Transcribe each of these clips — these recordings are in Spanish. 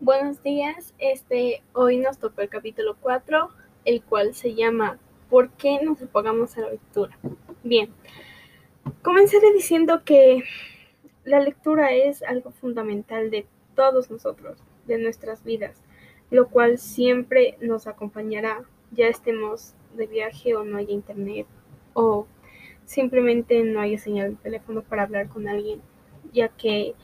Buenos días, este, hoy nos tocó el capítulo 4, el cual se llama ¿Por qué nos apagamos a la lectura? Bien, comenzaré diciendo que la lectura es algo fundamental de todos nosotros, de nuestras vidas, lo cual siempre nos acompañará, ya estemos de viaje o no haya internet, o simplemente no haya señal de teléfono para hablar con alguien, ya que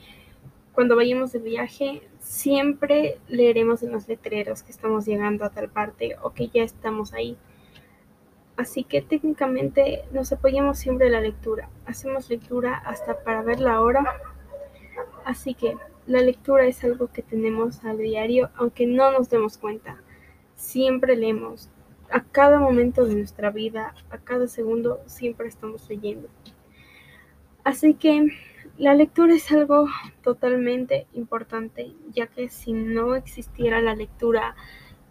cuando vayamos de viaje, siempre leeremos en los letreros que estamos llegando a tal parte o que ya estamos ahí. Así que técnicamente nos apoyamos siempre en la lectura. Hacemos lectura hasta para ver la hora. Así que la lectura es algo que tenemos a diario, aunque no nos demos cuenta. Siempre leemos. A cada momento de nuestra vida, a cada segundo, siempre estamos leyendo. Así que la lectura es algo totalmente importante, ya que si no existiera la lectura,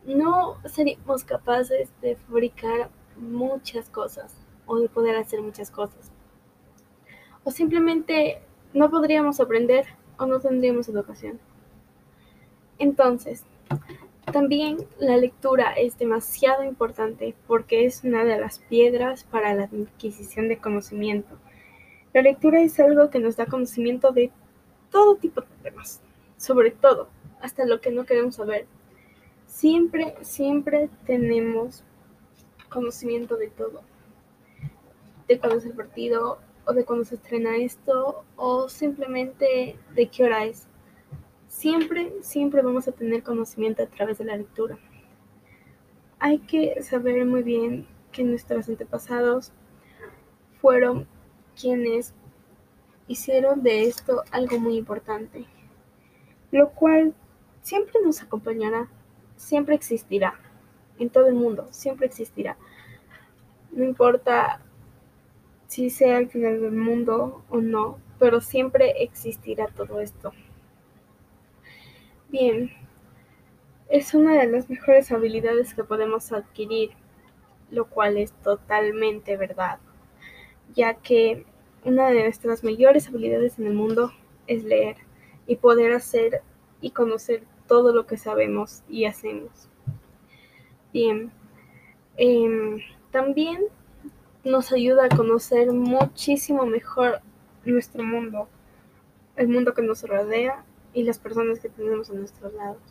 no seríamos capaces de fabricar muchas cosas o de poder hacer muchas cosas. O simplemente no podríamos aprender o no tendríamos educación. Entonces, también la lectura es demasiado importante porque es una de las piedras para la adquisición de conocimiento. La lectura es algo que nos da conocimiento de todo tipo de temas, sobre todo, hasta lo que no queremos saber. Siempre, siempre tenemos conocimiento de todo. De cuándo es el partido, o de cuándo se estrena esto, o simplemente de qué hora es. Siempre, siempre vamos a tener conocimiento a través de la lectura. Hay que saber muy bien que nuestros antepasados fueron quienes hicieron de esto algo muy importante, lo cual siempre nos acompañará, siempre existirá, en todo el mundo, siempre existirá. No importa si sea el final del mundo o no, pero siempre existirá todo esto. Bien, es una de las mejores habilidades que podemos adquirir, lo cual es totalmente verdad ya que una de nuestras mayores habilidades en el mundo es leer y poder hacer y conocer todo lo que sabemos y hacemos. Bien, em, también nos ayuda a conocer muchísimo mejor nuestro mundo, el mundo que nos rodea y las personas que tenemos a nuestros lados,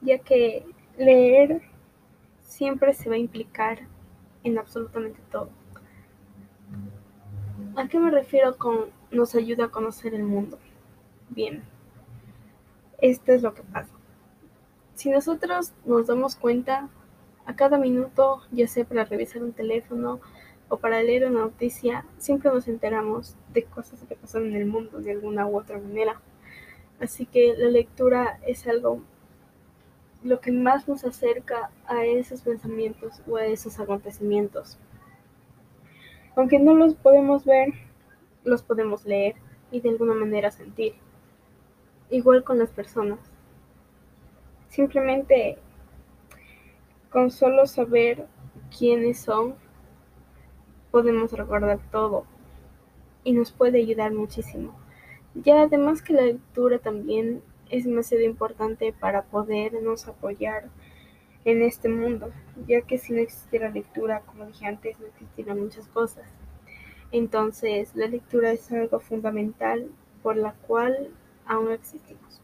ya que leer siempre se va a implicar en absolutamente todo. ¿A qué me refiero con nos ayuda a conocer el mundo? Bien, esto es lo que pasa. Si nosotros nos damos cuenta a cada minuto, ya sea para revisar un teléfono o para leer una noticia, siempre nos enteramos de cosas que pasan en el mundo de alguna u otra manera. Así que la lectura es algo lo que más nos acerca a esos pensamientos o a esos acontecimientos. Aunque no los podemos ver, los podemos leer y de alguna manera sentir. Igual con las personas. Simplemente con solo saber quiénes son, podemos recordar todo y nos puede ayudar muchísimo. Ya además que la lectura también es demasiado importante para podernos apoyar en este mundo, ya que si no existiera lectura, como dije antes, no existieran muchas cosas. Entonces, la lectura es algo fundamental por la cual aún existimos.